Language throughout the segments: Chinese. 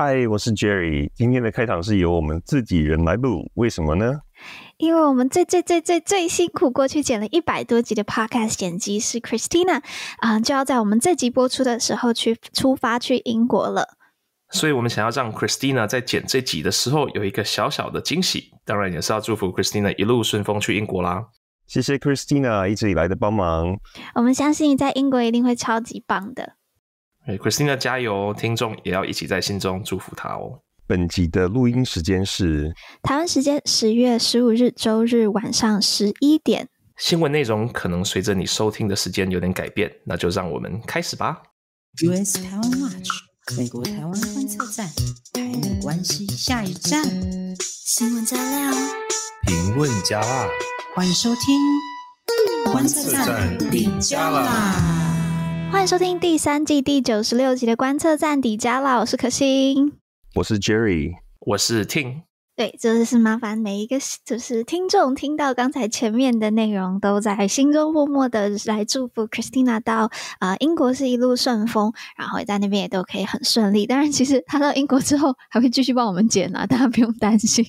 嗨，我是 Jerry。今天的开场是由我们自己人来录，为什么呢？因为我们最最最最最辛苦过去剪了一百多集的 Podcast 剪辑师 Christina 啊、呃，就要在我们这集播出的时候去出发去英国了。所以我们想要让 Christina 在剪这集的时候有一个小小的惊喜，当然也是要祝福 Christina 一路顺风去英国啦。谢谢 Christina 一直以来的帮忙，我们相信你在英国一定会超级棒的。Christina 加油！听众也要一起在心中祝福她哦。本集的录音时间是台湾时间十月十五日周日晚上十一点。新闻内容可能随着你收听的时间有点改变，那就让我们开始吧。US 台湾 Watch 美国台湾观测站，台美关系下一站。新闻加料，评论加辣，欢迎收听观测站顶加辣。欢迎收听第三季第九十六集的观测站底加啦！我是可心，我是 Jerry，我是 Ting。对，就是麻烦每一个就是听众听到刚才前面的内容，都在心中默默的来祝福 Christina 到啊、呃、英国是一路顺风，然后在那边也都可以很顺利。当然，其实他到英国之后还会继续帮我们剪啊，大家不用担心。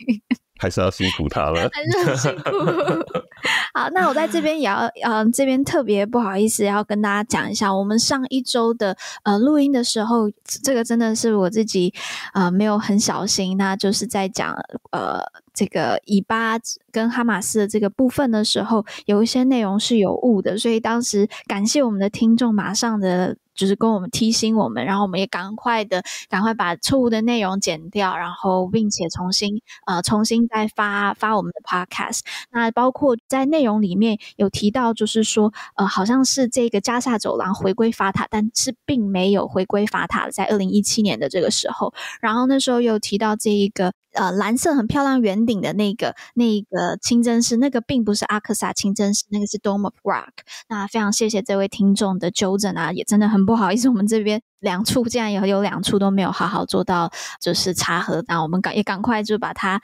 还是要辛苦他了，还是很辛苦。好，那我在这边也要，呃，这边特别不好意思，要跟大家讲一下，我们上一周的呃录音的时候，这个真的是我自己呃没有很小心，那就是在讲呃这个以巴跟哈马斯的这个部分的时候，有一些内容是有误的，所以当时感谢我们的听众马上的。就是跟我们提醒我们，然后我们也赶快的赶快把错误的内容剪掉，然后并且重新呃重新再发发我们的 podcast。那包括在内容里面有提到，就是说呃好像是这个加萨走廊回归法塔，但是并没有回归法塔，在二零一七年的这个时候，然后那时候有提到这一个。呃，蓝色很漂亮圆顶的那个那个清真寺，那个并不是阿克萨清真寺，那个是 Dome of Rock。那非常谢谢这位听众的纠正啊，也真的很不好意思，我们这边。两处竟然有有两处都没有好好做到，就是查核，那我们赶也赶快就把它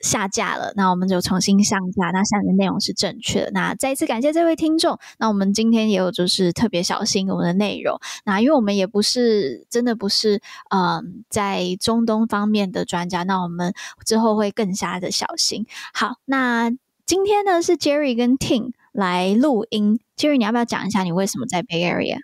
下架了。那我们就重新上架，那下面的内容是正确的。那再一次感谢这位听众。那我们今天也有就是特别小心我们的内容。那因为我们也不是真的不是嗯在中东方面的专家，那我们之后会更加的小心。好，那今天呢是 Jerry 跟 Ting 来录音。Jerry，你要不要讲一下你为什么在 Bay Area？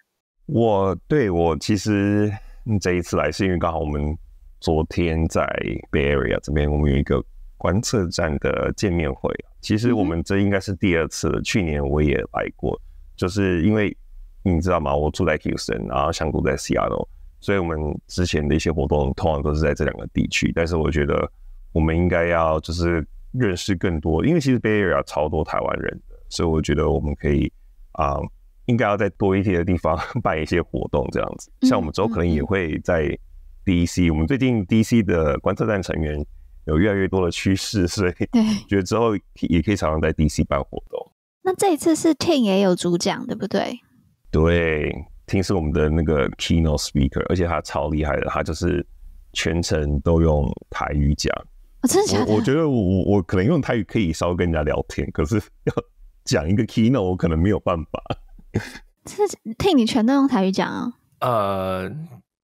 我对我其实这一次来是因为刚好我们昨天在 Bay Area 这边，我们有一个观测站的见面会。其实我们这应该是第二次了，去年我也来过，就是因为你知道吗？我住在 Houston，然后香菇在 Seattle，所以我们之前的一些活动通常都是在这两个地区。但是我觉得我们应该要就是认识更多，因为其实 Bay Area 超多台湾人的，所以我觉得我们可以啊。呃应该要在多一些的地方 办一些活动，这样子。像我们之后可能也会在 DC，、我们最近 DC 的观测站成员有越来越多的趋势，所以 觉得之后也可以常常在 DC 办活动。那这一次是 Ting 也有主讲，对不对？对，Ting 是我们的那个 keynote speaker，而且他超厉害的，他就是全程都用台语讲。哦、真的假的？我我觉得我我可能用台语可以稍微跟人家聊天，可是 要讲一个 keynote，我可能没有办法。这听你全都用台语讲啊？呃，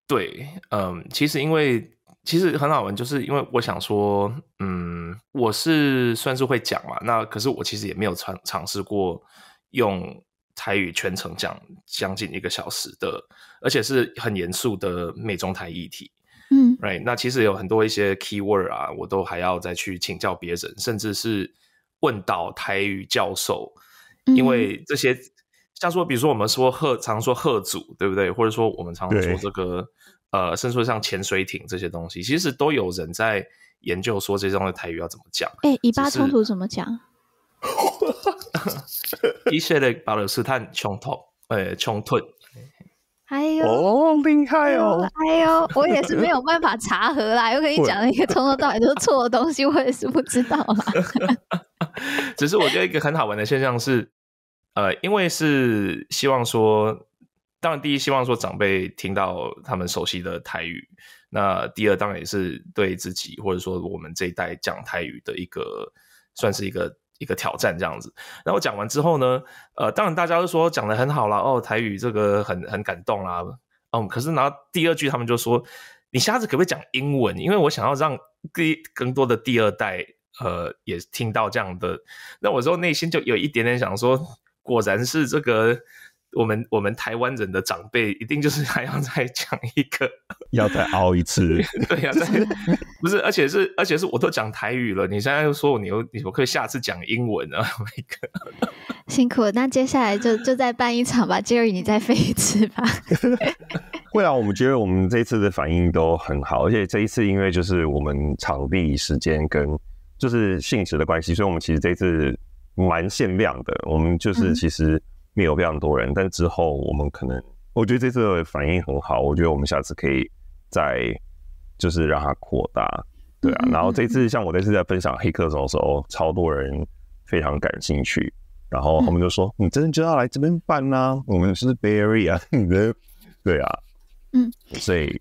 对，嗯，其实因为其实很好玩，就是因为我想说，嗯，我是算是会讲嘛，那可是我其实也没有尝尝试过用台语全程讲将近一个小时的，而且是很严肃的美中台议题，嗯，right，那其实有很多一些 keyword 啊，我都还要再去请教别人，甚至是问到台语教授，因为这些。像说，比如说我们说贺，常说贺组，对不对？或者说我们常说这个，呃，甚至说像潜水艇这些东西，其实都有人在研究说这种的台语要怎么讲。哎、欸，以巴冲突怎么讲？一些的巴勒斯坦冲突，呃，冲突。哎呦，哦，厉害哦！哎呦，我也是没有办法查核啦，又跟你讲了一个从头到尾都是错的东西，我也是不知道啦。只是我觉得一个很好玩的现象是。呃，因为是希望说，当然第一希望说长辈听到他们熟悉的台语，那第二当然也是对自己或者说我们这一代讲台语的一个算是一个一个挑战这样子。那我讲完之后呢，呃，当然大家都说讲得很好啦，哦，台语这个很很感动啦，嗯，可是然后第二句他们就说，你下次可不可以讲英文？因为我想要让第更多的第二代呃也听到这样的。那我说内心就有一点点想说，果然是这个。我们我们台湾人的长辈一定就是还要再讲一个，要再熬一次，对呀、啊，不是，而且是而且是我都讲台语了，你现在又说我你又你我可以下次讲英文啊，那 个辛苦了，那接下来就就再办一场吧，Jerry 你再飞一次吧。会啊，我们觉得我们这一次的反应都很好，而且这一次因为就是我们场地时间跟就是性质的关系，所以我们其实这一次蛮限量的，我们就是其实。嗯没有非常多人，但之后我们可能，我觉得这次的反应很好，我觉得我们下次可以再就是让它扩大，对啊。然后这次像我这次在分享黑客松的时候，超多人非常感兴趣，然后他们就说：“你真的就要来这边办呢？我们是 Bay Area 啊，对啊，嗯，所以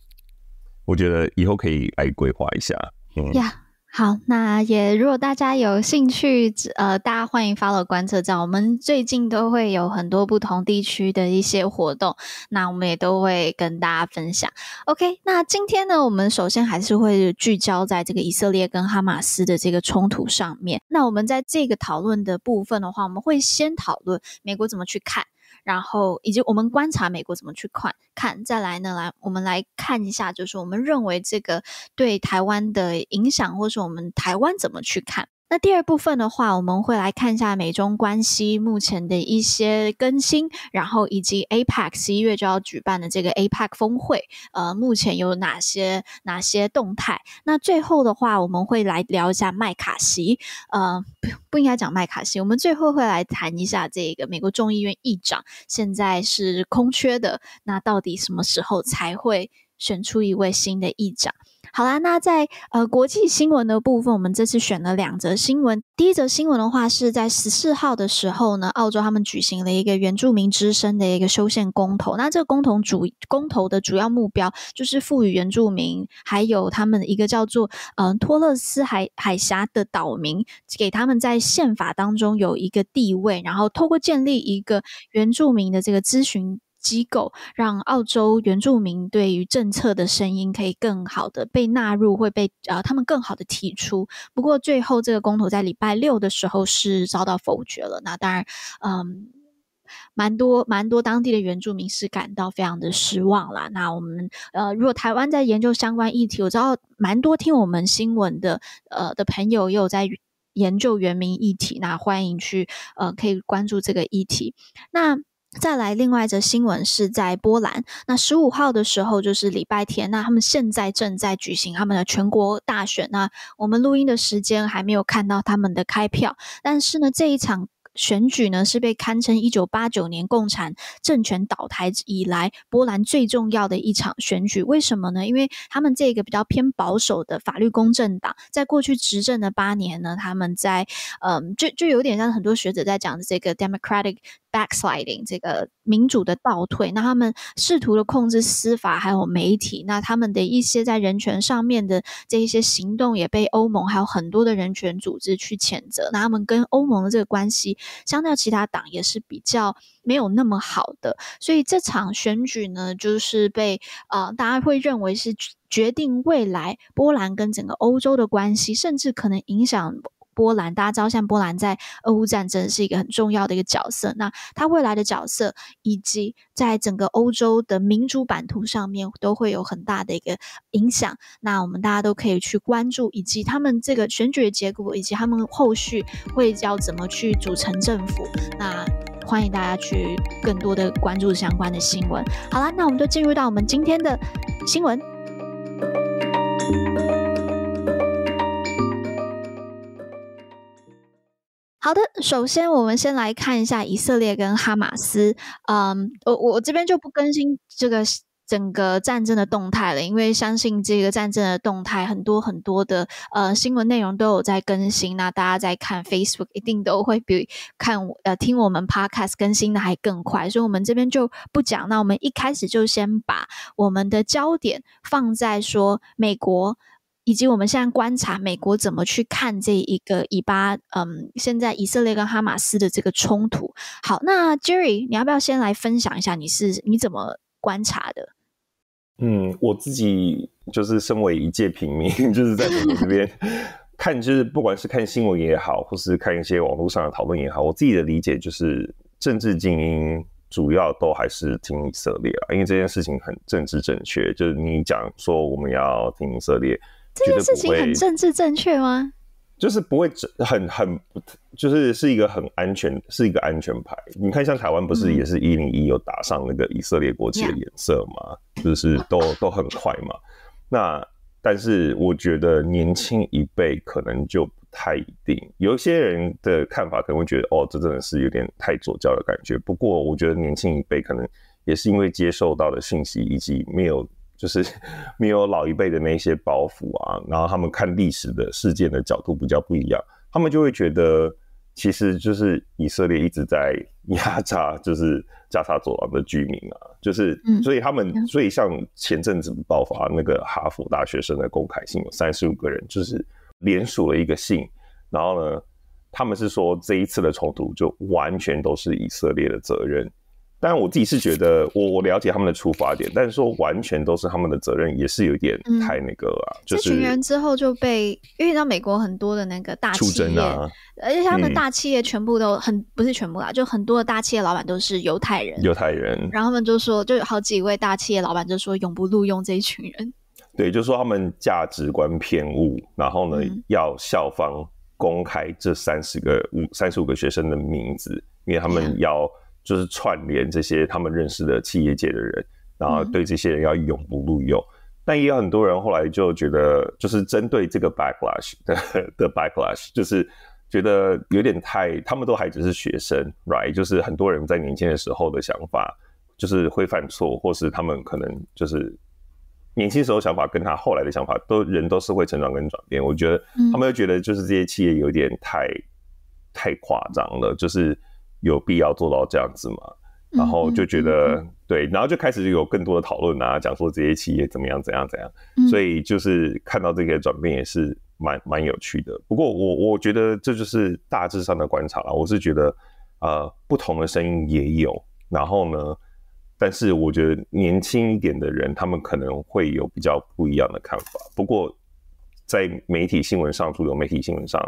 我觉得以后可以来规划一下，嗯。” Yeah. 好，那也如果大家有兴趣，呃，大家欢迎 follow 观测站。我们最近都会有很多不同地区的一些活动，那我们也都会跟大家分享。OK，那今天呢，我们首先还是会聚焦在这个以色列跟哈马斯的这个冲突上面。那我们在这个讨论的部分的话，我们会先讨论美国怎么去看。然后，以及我们观察美国怎么去看，看再来呢？来，我们来看一下，就是我们认为这个对台湾的影响，或是我们台湾怎么去看。那第二部分的话，我们会来看一下美中关系目前的一些更新，然后以及 APEC 十一月就要举办的这个 APEC 峰会，呃，目前有哪些哪些动态？那最后的话，我们会来聊一下麦卡锡，呃，不不应该讲麦卡锡，我们最后会来谈一下这个美国众议院议长现在是空缺的，那到底什么时候才会选出一位新的议长？好啦，那在呃国际新闻的部分，我们这次选了两则新闻。第一则新闻的话是在十四号的时候呢，澳洲他们举行了一个原住民之声的一个修宪公投。那这个公投主公投的主要目标就是赋予原住民还有他们一个叫做呃托勒斯海海峡的岛民，给他们在宪法当中有一个地位，然后透过建立一个原住民的这个咨询。机构让澳洲原住民对于政策的声音可以更好的被纳入，会被呃他们更好的提出。不过最后这个公投在礼拜六的时候是遭到否决了。那当然，嗯，蛮多蛮多当地的原住民是感到非常的失望啦。那我们呃，如果台湾在研究相关议题，我知道蛮多听我们新闻的呃的朋友也有在研究原民议题，那欢迎去呃可以关注这个议题。那再来，另外一则新闻是在波兰。那十五号的时候就是礼拜天，那他们现在正在举行他们的全国大选。那我们录音的时间还没有看到他们的开票，但是呢，这一场。选举呢是被堪称一九八九年共产政权倒台以来波兰最重要的一场选举。为什么呢？因为他们这个比较偏保守的法律公正党，在过去执政的八年呢，他们在嗯，就就有点像很多学者在讲的这个 democratic backsliding 这个民主的倒退。那他们试图的控制司法还有媒体，那他们的一些在人权上面的这一些行动也被欧盟还有很多的人权组织去谴责。那他们跟欧盟的这个关系。相较其他党也是比较没有那么好的，所以这场选举呢，就是被呃大家会认为是决定未来波兰跟整个欧洲的关系，甚至可能影响。波兰，大家知道，像波兰在俄乌战争是一个很重要的一个角色。那他未来的角色，以及在整个欧洲的民主版图上面，都会有很大的一个影响。那我们大家都可以去关注，以及他们这个选举的结果，以及他们后续会要怎么去组成政府。那欢迎大家去更多的关注相关的新闻。好啦，那我们就进入到我们今天的新闻。好的，首先我们先来看一下以色列跟哈马斯。嗯，我我这边就不更新这个整个战争的动态了，因为相信这个战争的动态很多很多的呃新闻内容都有在更新。那大家在看 Facebook 一定都会比看呃听我们 Podcast 更新的还更快，所以我们这边就不讲。那我们一开始就先把我们的焦点放在说美国。以及我们现在观察美国怎么去看这一个以巴，嗯，现在以色列跟哈马斯的这个冲突。好，那 Jerry，你要不要先来分享一下你是你怎么观察的？嗯，我自己就是身为一介平民，就是在美国这边 看，就是不管是看新闻也好，或是看一些网络上的讨论也好，我自己的理解就是，政治精英主要都还是听以色列啊，因为这件事情很政治正确。就是你讲说我们要听以色列，这件事情很政治正确吗？就是不会很很，就是是一个很安全，是一个安全牌。你看，像台湾不是也是一零一有打上那个以色列国旗的颜色嘛？Yeah. 就是都都很快嘛。那但是我觉得年轻一辈可能就不太一定。有一些人的看法可能会觉得，哦，这真的是有点太左教的感觉。不过我觉得年轻一辈可能也是因为接受到的信息以及没有。就是 没有老一辈的那些包袱啊，然后他们看历史的事件的角度比较不一样，他们就会觉得，其实就是以色列一直在压榨，就是加沙走廊的居民啊，就是，所以他们，所以像前阵子爆发那个哈佛大学生的公开信，有三十五个人就是联署了一个信，然后呢，他们是说这一次的冲突就完全都是以色列的责任。但我自己是觉得，我我了解他们的出发点，但是说完全都是他们的责任，也是有点太那个啊。嗯、就是这群人之后就被，因为到美国很多的那个大企业，啊、而且他们大企业全部都很、嗯、不是全部啦，就很多的大企业老板都是犹太人。犹太人，然后他们就说，就有好几位大企业老板就说，永不录用这一群人。对，就说他们价值观偏误，然后呢，嗯、要校方公开这三十个五三十五个学生的名字，因为他们要。就是串联这些他们认识的企业界的人，然后对这些人要永不录用。嗯、但也有很多人后来就觉得，就是针对这个 backlash 的的 backlash，就是觉得有点太，他们都还只是学生，right？就是很多人在年轻的时候的想法，就是会犯错，或是他们可能就是年轻时候想法跟他后来的想法，都人都是会成长跟转变。我觉得他们又觉得，就是这些企业有点太太夸张了，就是。有必要做到这样子吗？然后就觉得、嗯、对，然后就开始有更多的讨论啊，讲说这些企业怎么样怎样怎样。嗯、所以就是看到这个转变也是蛮蛮有趣的。不过我我觉得这就是大致上的观察了。我是觉得呃不同的声音也有，然后呢，但是我觉得年轻一点的人他们可能会有比较不一样的看法。不过在媒体新闻上，主流媒体新闻上。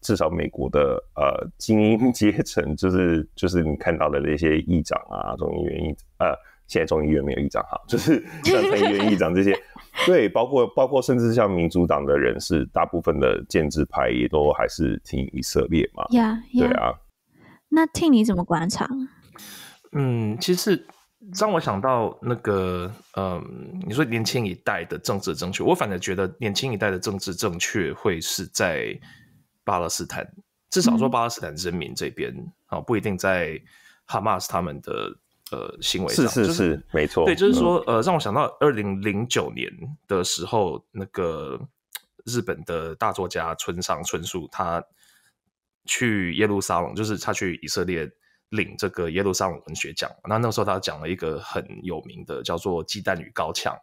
至少美国的呃精英阶层，就是就是你看到的那些议长啊，众议院议呃，现在众议院没有议长哈，就是像 参议院议长这些，对，包括包括甚至像民主党的人士，大部分的建制派也都还是挺以色列嘛，yeah, yeah. 对啊。那听你怎么观察？嗯，其实让我想到那个，嗯，你说年轻一代的政治正确，我反而觉得年轻一代的政治正确会是在。巴勒斯坦，至少说巴勒斯坦人民这边啊，嗯、不一定在哈马斯他们的呃行为上，是是是，就是、没错。对，就是说，呃，让我想到二零零九年的时候，那个日本的大作家村上春树，他去耶路撒冷，就是他去以色列领这个耶路撒冷文学奖。那那个时候他讲了一个很有名的叫做《鸡蛋与高墙》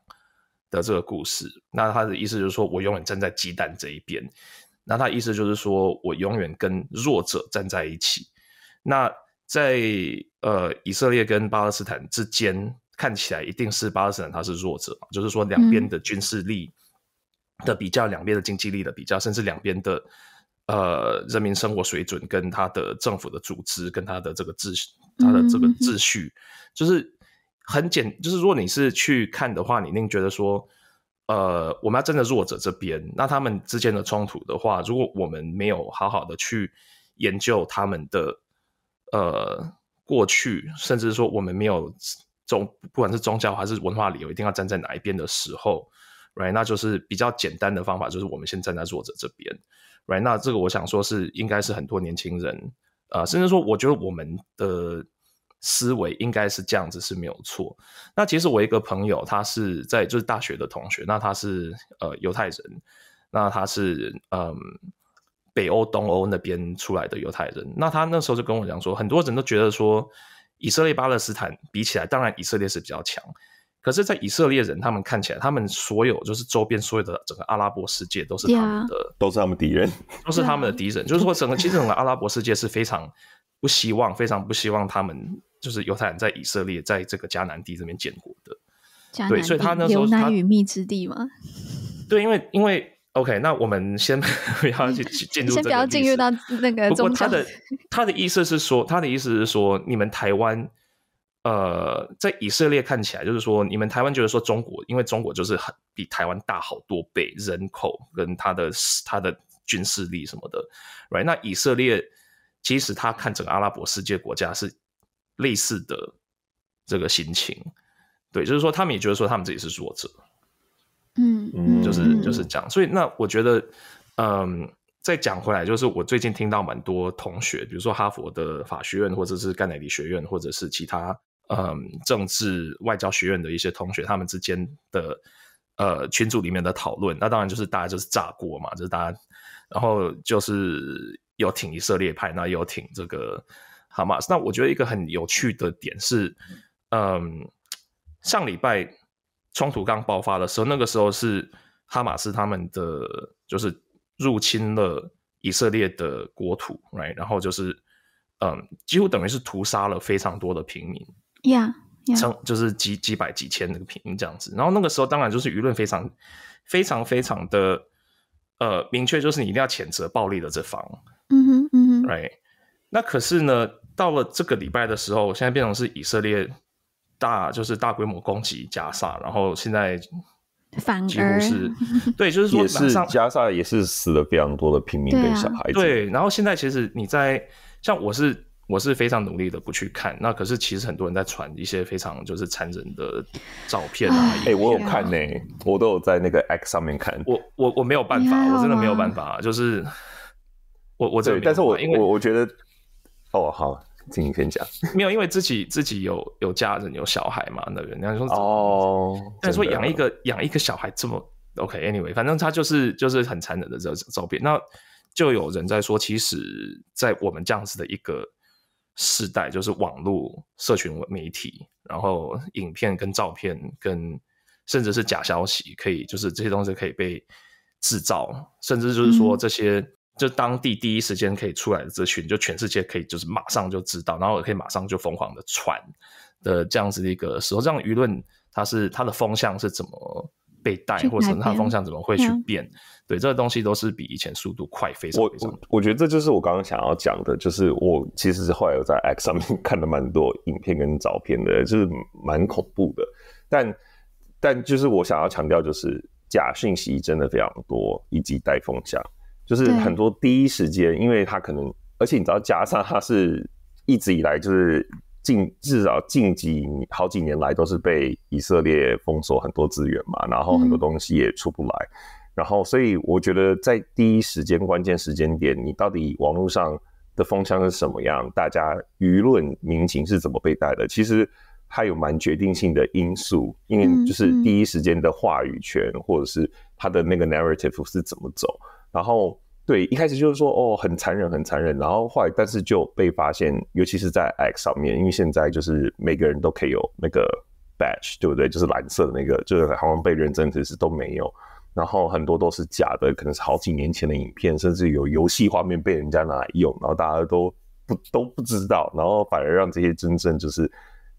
的这个故事。那他的意思就是说我永远站在鸡蛋这一边。那他意思就是说，我永远跟弱者站在一起。那在呃以色列跟巴勒斯坦之间，看起来一定是巴勒斯坦他是弱者，就是说两边的军事力的比较，两边的经济力的比较，甚至两边的呃人民生活水准跟他的政府的组织跟他的这个秩序，他的这个秩序，就是很简，就是如果你是去看的话，你一定觉得说。呃，我们要站在弱者这边，那他们之间的冲突的话，如果我们没有好好的去研究他们的呃过去，甚至说我们没有宗不管是宗教还是文化理由，一定要站在哪一边的时候，right，那就是比较简单的方法，就是我们先站在弱者这边，right，那这个我想说是应该是很多年轻人，呃，甚至说我觉得我们的。思维应该是这样子是没有错。那其实我一个朋友，他是在就是大学的同学，那他是呃犹太人，那他是嗯北欧东欧那边出来的犹太人。那他那时候就跟我讲说，很多人都觉得说以色列巴勒斯坦比起来，当然以色列是比较强，可是，在以色列人他们看起来，他们所有就是周边所有的整个阿拉伯世界都是他们的.都是他们敌人，都是他们的敌人。就是说，整个其实整个阿拉伯世界是非常不希望，非常不希望他们。就是犹太人在以色列，在这个迦南地这边建国的，对，所以他那时候牛奶与蜜之地吗。对，因为因为 OK，那我们先 不要去进入，先不要进入到那个中。不过他的他的意思是说，他的意思是说，你们台湾。呃，在以色列看起来，就是说，你们台湾觉得说中国，因为中国就是很比台湾大好多倍，人口跟他的他的军事力什么的，right？那以色列其实他看整个阿拉伯世界国家是类似的这个心情，对，就是说他们也觉得说他们自己是弱者，嗯嗯，就是就是这样。所以那我觉得，嗯。再讲回来，就是我最近听到蛮多同学，比如说哈佛的法学院，或者是甘乃迪学院，或者是其他嗯政治外交学院的一些同学，他们之间的呃群组里面的讨论，那当然就是大家就是炸锅嘛，就是大家，然后就是有挺以色列派，那有挺这个哈马斯。那我觉得一个很有趣的点是，嗯，上礼拜冲突刚爆发的时候，那个时候是哈马斯他们的就是。入侵了以色列的国土，right？然后就是，嗯，几乎等于是屠杀了非常多的平民，yeah，成.就是几几百几千那个平民这样子。然后那个时候当然就是舆论非常非常非常的呃明确，就是你一定要谴责暴力的这方，嗯哼嗯哼，right？那可是呢，到了这个礼拜的时候，现在变成是以色列大就是大规模攻击加萨，然后现在。反而几乎是 对，就是说，也是加沙也是死了非常多的平民跟小孩子。对，啊、对，然后现在其实你在像我是我是非常努力的不去看，那可是其实很多人在传一些非常就是残忍的照片啊。哎、欸，我有看呢、欸，我都有在那个 X 上面看。我我我没有办法，我真的没有办法，就是我我这，但是我因为我我觉得哦好。请你先讲，没有，因为自己自己有有家人有小孩嘛，那个人家说哦，但是说养一个养一个小孩这么 OK，Anyway，反正他就是就是很残忍的这照片，那就有人在说，其实，在我们这样子的一个时代，就是网络社群媒体，然后影片跟照片跟甚至是假消息，可以就是这些东西可以被制造，甚至就是说这些。嗯就当地第一时间可以出来的资讯，就全世界可以就是马上就知道，然后也可以马上就疯狂的传的这样子的一个时候，这样舆论它是它的风向是怎么被带，或者它的风向怎么会去变？嗯、对，这个东西都是比以前速度快非常非常多。我我觉得这就是我刚刚想要讲的，就是我其实是后来有在 X 上面 看了蛮多影片跟照片的，就是蛮恐怖的。但但就是我想要强调，就是假讯息真的非常多，以及带风向。就是很多第一时间，因为他可能，而且你知道，加上他是一直以来就是近至少近几好几年来都是被以色列封锁很多资源嘛，然后很多东西也出不来，嗯、然后所以我觉得在第一时间关键时间点，你到底网络上的风向是什么样，大家舆论民情是怎么被带的，其实还有蛮决定性的因素，因为就是第一时间的话语权或者是他的那个 narrative 是怎么走。然后对，一开始就是说哦，很残忍，很残忍。然后后来，但是就被发现，尤其是在 X 上面，因为现在就是每个人都可以有那个 badge，对不对？就是蓝色的那个，就是好像被认证，其实都没有。然后很多都是假的，可能是好几年前的影片，甚至有游戏画面被人家拿来用，然后大家都不都不知道，然后反而让这些真正就是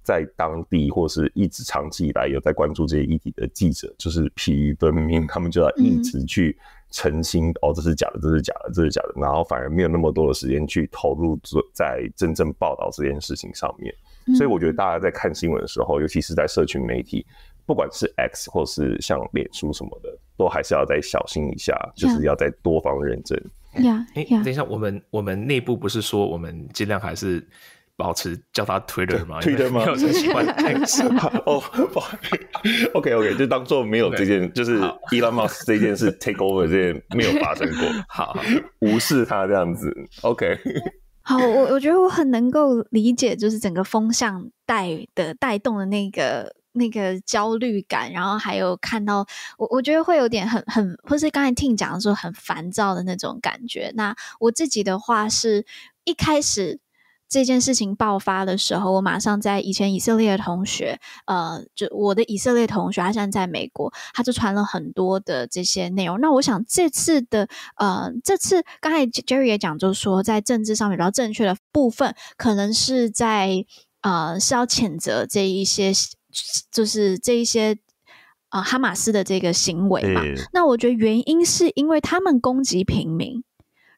在当地或是一直长期以来有在关注这些议题的记者，就是疲于奔命，他们就要一直去。澄清哦，这是假的，这是假的，这是假的，然后反而没有那么多的时间去投入在真正报道这件事情上面。所以我觉得大家在看新闻的时候，尤其是在社群媒体，不管是 X 或是像脸书什么的，都还是要再小心一下，就是要再多方认证。呀，哎，等一下，我们我们内部不是说我们尽量还是。保持叫他 Twitter 吗？Twitter 吗？没有人喜欢 X 哦，OK OK，就当做没有这件.就是 Elon Musk 这件事 take over 这件没有发生过，好，好，无视他这样子，OK。好，我我觉得我很能够理解，就是整个风向带的带动的那个那个焦虑感，然后还有看到我我觉得会有点很很，或是刚才听讲的时候很烦躁的那种感觉。那我自己的话是一开始。这件事情爆发的时候，我马上在以前以色列的同学，呃，就我的以色列同学，他现在在美国，他就传了很多的这些内容。那我想这次的，呃，这次刚才 Jerry 也讲，就是说在政治上面比较正确的部分，可能是在呃是要谴责这一些，就是这一些啊、呃、哈马斯的这个行为嘛。那我觉得原因是因为他们攻击平民。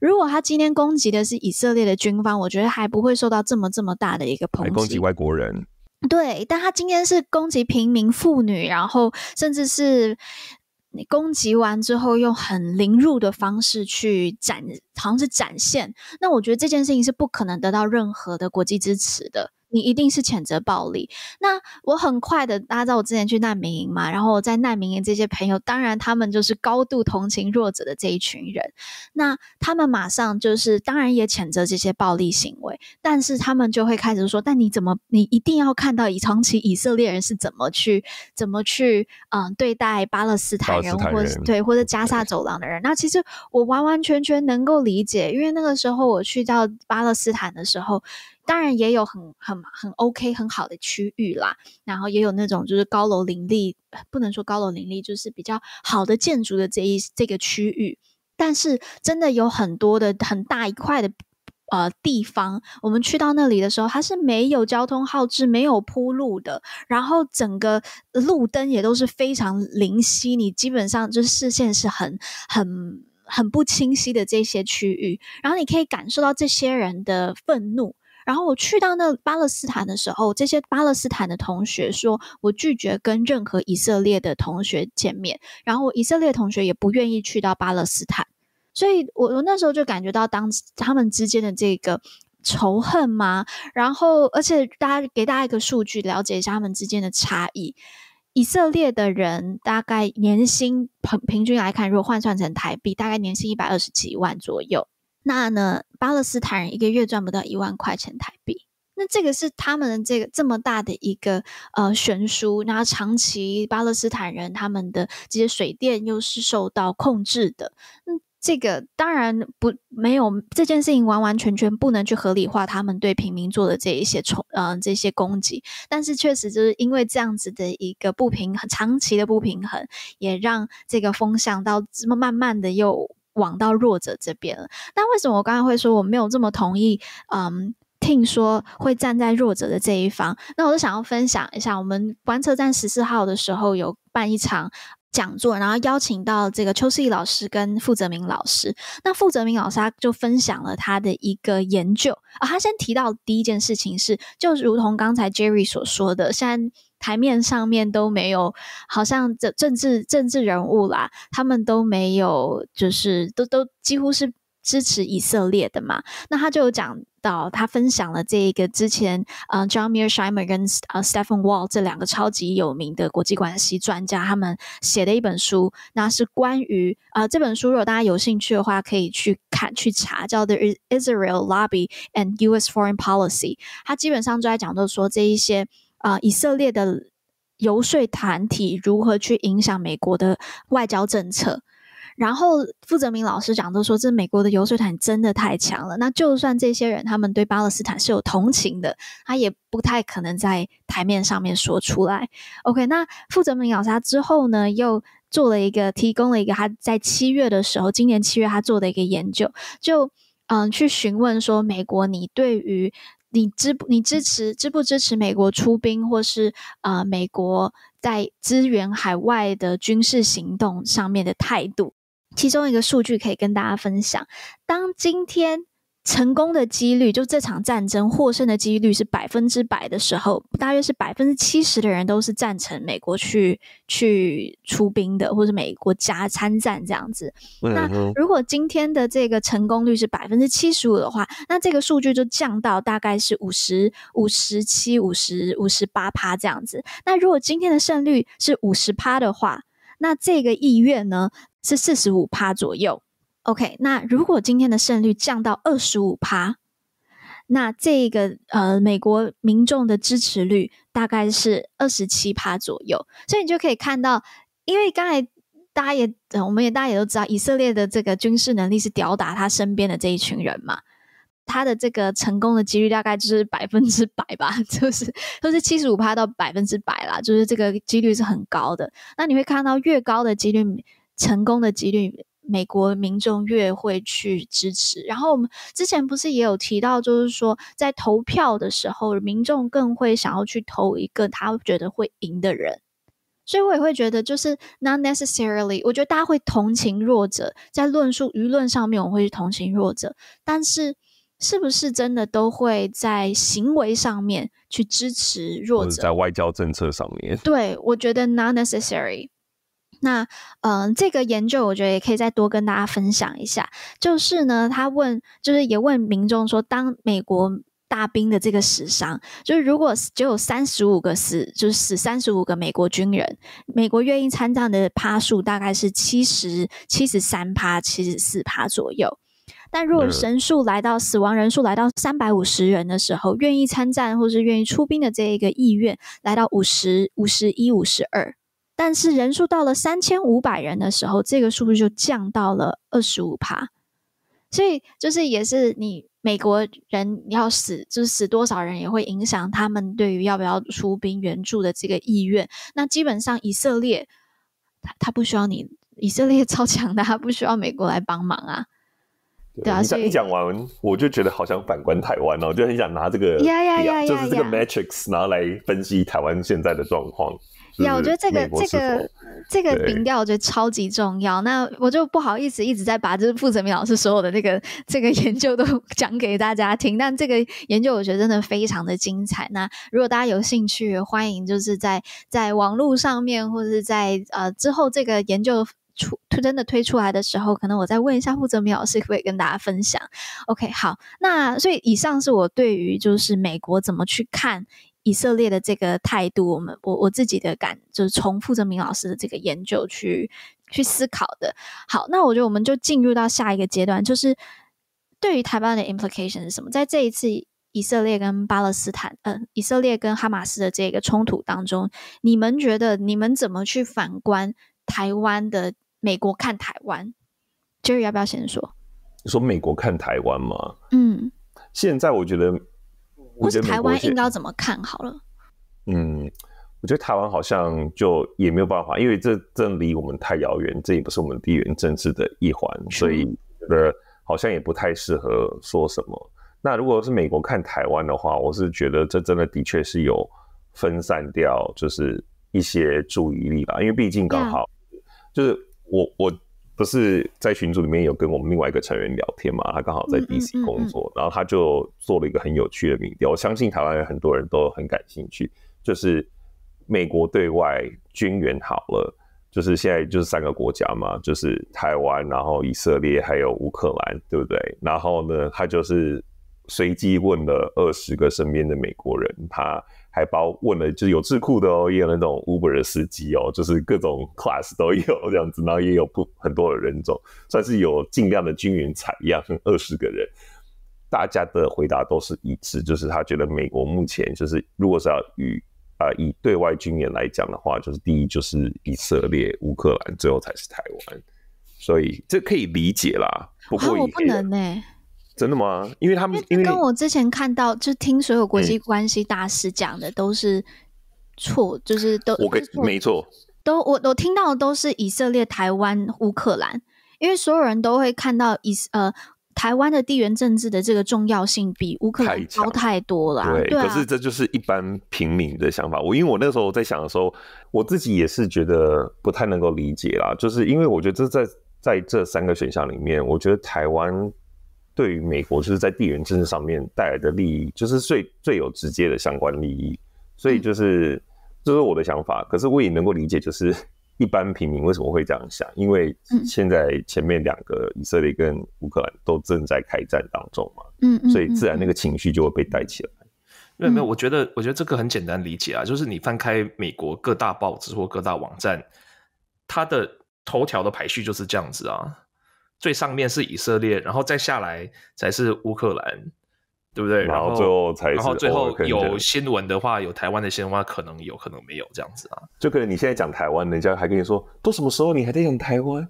如果他今天攻击的是以色列的军方，我觉得还不会受到这么这么大的一个抨击。还攻击外国人，对，但他今天是攻击平民妇女，然后甚至是你攻击完之后用很凌辱的方式去展，好像是展现。那我觉得这件事情是不可能得到任何的国际支持的。你一定是谴责暴力。那我很快的，大家知道我之前去难民营嘛，然后我在难民营这些朋友，当然他们就是高度同情弱者的这一群人。那他们马上就是，当然也谴责这些暴力行为，但是他们就会开始说：“但你怎么，你一定要看到以长期以色列人是怎么去，怎么去，嗯，对待巴勒斯坦人，或者对，或者加萨走廊的人。”那其实我完完全全能够理解，因为那个时候我去到巴勒斯坦的时候。当然也有很很很 OK 很好的区域啦，然后也有那种就是高楼林立，不能说高楼林立，就是比较好的建筑的这一这个区域。但是真的有很多的很大一块的呃地方，我们去到那里的时候，它是没有交通号志、没有铺路的，然后整个路灯也都是非常零稀，你基本上就是视线是很很很不清晰的这些区域，然后你可以感受到这些人的愤怒。然后我去到那巴勒斯坦的时候，这些巴勒斯坦的同学说，我拒绝跟任何以色列的同学见面，然后以色列同学也不愿意去到巴勒斯坦，所以我我那时候就感觉到当他们之间的这个仇恨嘛，然后而且大家给大家一个数据，了解一下他们之间的差异，以色列的人大概年薪平平均来看，如果换算成台币，大概年薪一百二十几万左右。那呢，巴勒斯坦人一个月赚不到一万块钱台币，那这个是他们的这个这么大的一个呃悬殊。然后长期巴勒斯坦人他们的这些水电又是受到控制的，嗯，这个当然不没有这件事情完完全全不能去合理化他们对平民做的这一些冲呃这些攻击，但是确实就是因为这样子的一个不平衡，长期的不平衡，也让这个风向到这么慢慢的又。往到弱者这边了，但为什么我刚才会说我没有这么同意？嗯，听说会站在弱者的这一方，那我就想要分享一下，我们观测站十四号的时候有办一场讲座，然后邀请到这个邱思义老师跟傅泽明老师。那傅泽明老师他就分享了他的一个研究啊，他先提到第一件事情是，就如同刚才 Jerry 所说的，现在。台面上面都没有，好像政政治政治人物啦，他们都没有，就是都都几乎是支持以色列的嘛。那他就有讲到，他分享了这一个之前，呃，John Mearsheimer 跟呃 Stephen Wall 这两个超级有名的国际关系专家，他们写的一本书，那是关于呃这本书，如果大家有兴趣的话，可以去看去查，叫 The Israel Lobby and U.S. Foreign Policy。他基本上就在讲，就是说这一些。啊、以色列的游说团体如何去影响美国的外交政策？然后傅泽明老师讲都说，这美国的游说团真的太强了。那就算这些人他们对巴勒斯坦是有同情的，他也不太可能在台面上面说出来。OK，那傅泽明老师他之后呢，又做了一个提供了一个他在七月的时候，今年七月他做的一个研究，就嗯、去询问说，美国你对于你支不你支持支不支持美国出兵，或是呃美国在支援海外的军事行动上面的态度？其中一个数据可以跟大家分享：当今天成功的几率，就这场战争获胜的几率是百分之百的时候，大约是百分之七十的人都是赞成美国去去出兵的，或者美国加参战这样子。那如果今天的这个成功率是百分之七十五的话，那这个数据就降到大概是五十五十七、五十五十八趴这样子。那如果今天的胜率是五十趴的话，那这个意愿呢是四十五趴左右。OK，那如果今天的胜率降到二十五趴，那这个呃美国民众的支持率大概是二十七趴左右，所以你就可以看到，因为刚才大家也我们也大家也都知道，以色列的这个军事能力是吊打他身边的这一群人嘛，他的这个成功的几率大概就是百分之百吧，就是都是七十五趴到百分之百啦，就是这个几率是很高的。那你会看到越高的几率，成功的几率。美国民众越会去支持，然后我们之前不是也有提到，就是说在投票的时候，民众更会想要去投一个他觉得会赢的人，所以我也会觉得，就是 not necessarily，我觉得大家会同情弱者，在论述舆论上面，我会去同情弱者，但是是不是真的都会在行为上面去支持弱者？在外交政策上面，对，我觉得 not necessary。那嗯、呃，这个研究我觉得也可以再多跟大家分享一下。就是呢，他问，就是也问民众说，当美国大兵的这个死伤，就是如果只有三十五个死，就是死三十五个美国军人，美国愿意参战的趴数大概是七十七十三趴、七十四趴左右。但如果人数来到死亡人数来到三百五十人的时候，愿意参战或是愿意出兵的这一个意愿来到五十五十一、五十二。但是人数到了三千五百人的时候，这个数字就降到了二十五趴，所以就是也是你美国人要死，就是死多少人也会影响他们对于要不要出兵援助的这个意愿。那基本上以色列他他不需要你，以色列超强的，他不需要美国来帮忙啊。对啊，所以一讲完我就觉得好像反观台湾哦，就很想拿这个就是这个 matrix 拿来分析台湾现在的状况。呀，我觉得这个这个这个民调我觉得超级重要。那我就不好意思一直在把就是傅哲明老师所有的那个这个研究都 讲给大家听，但这个研究我觉得真的非常的精彩。那如果大家有兴趣，欢迎就是在在网络上面或者是在呃之后这个研究出真的推出来的时候，可能我再问一下傅哲明老师，可不可以跟大家分享？OK，好，那所以以上是我对于就是美国怎么去看。以色列的这个态度，我们我我自己的感就是从傅哲明老师的这个研究去去思考的。好，那我觉得我们就进入到下一个阶段，就是对于台湾的 implication 是什么？在这一次以色列跟巴勒斯坦，呃，以色列跟哈马斯的这个冲突当中，你们觉得你们怎么去反观台湾的美国看台湾？Jerry 要不要先说？你说美国看台湾吗？嗯，现在我觉得。或是台湾应该怎么看好了？嗯，我觉得台湾好像就也没有办法，因为这这离我们太遥远，这也不是我们地缘政治的一环，所以觉得好像也不太适合说什么。那如果是美国看台湾的话，我是觉得这真的的确是有分散掉，就是一些注意力吧，因为毕竟刚好就是我我。不是在群组里面有跟我们另外一个成员聊天嘛？他刚好在 DC 工作，嗯嗯嗯嗯，然后他就做了一个很有趣的民调。我相信台湾有很多人都很感兴趣，就是美国对外军援好了，就是现在就是三个国家嘛，就是台湾，然后以色列还有乌克兰，对不对？然后呢，他就是随机问了二十个身边的美国人，他。还包问了，就是有智库的哦，也有那种 Uber 的司机哦，就是各种 class 都有这样子，然后也有不很多的人种，算是有尽量的均匀采样，二十个人，大家的回答都是一致，就是他觉得美国目前就是如果是要与啊、呃、以对外军演来讲的话，就是第一就是以色列、乌克兰，最后才是台湾，所以这可以理解啦。不过我不能呢、欸。真的吗？因为他们因为跟我之前看到，就听所有国际关系大师讲的都是错，嗯、就是都我跟没错，都我我听到的都是以色列、台湾、乌克兰，因为所有人都会看到以呃台湾的地缘政治的这个重要性比乌克兰高太多了。对，可是这就是一般平民的想法。我因为我那时候在想的时候，我自己也是觉得不太能够理解啦，就是因为我觉得这在在这三个选项里面，我觉得台湾。对于美国，就是在地缘政治上面带来的利益，就是最最有直接的相关利益，所以就是、嗯、这是我的想法。可是我也能够理解，就是 一般平民为什么会这样想，因为现在前面两个以色列跟乌克兰都正在开战当中嘛，嗯，所以自然那个情绪就会被带起来。没有没有，我觉得我觉得这个很简单理解啊，就是你翻开美国各大报纸或各大网站，它的头条的排序就是这样子啊。最上面是以色列，然后再下来才是乌克兰，对不对？然后最后才是，然后最后有新闻的话，有台湾的新闻的话，可能有可能没有这样子啊。就可能你现在讲台湾，人家还跟你说，都什么时候你还在讲台湾？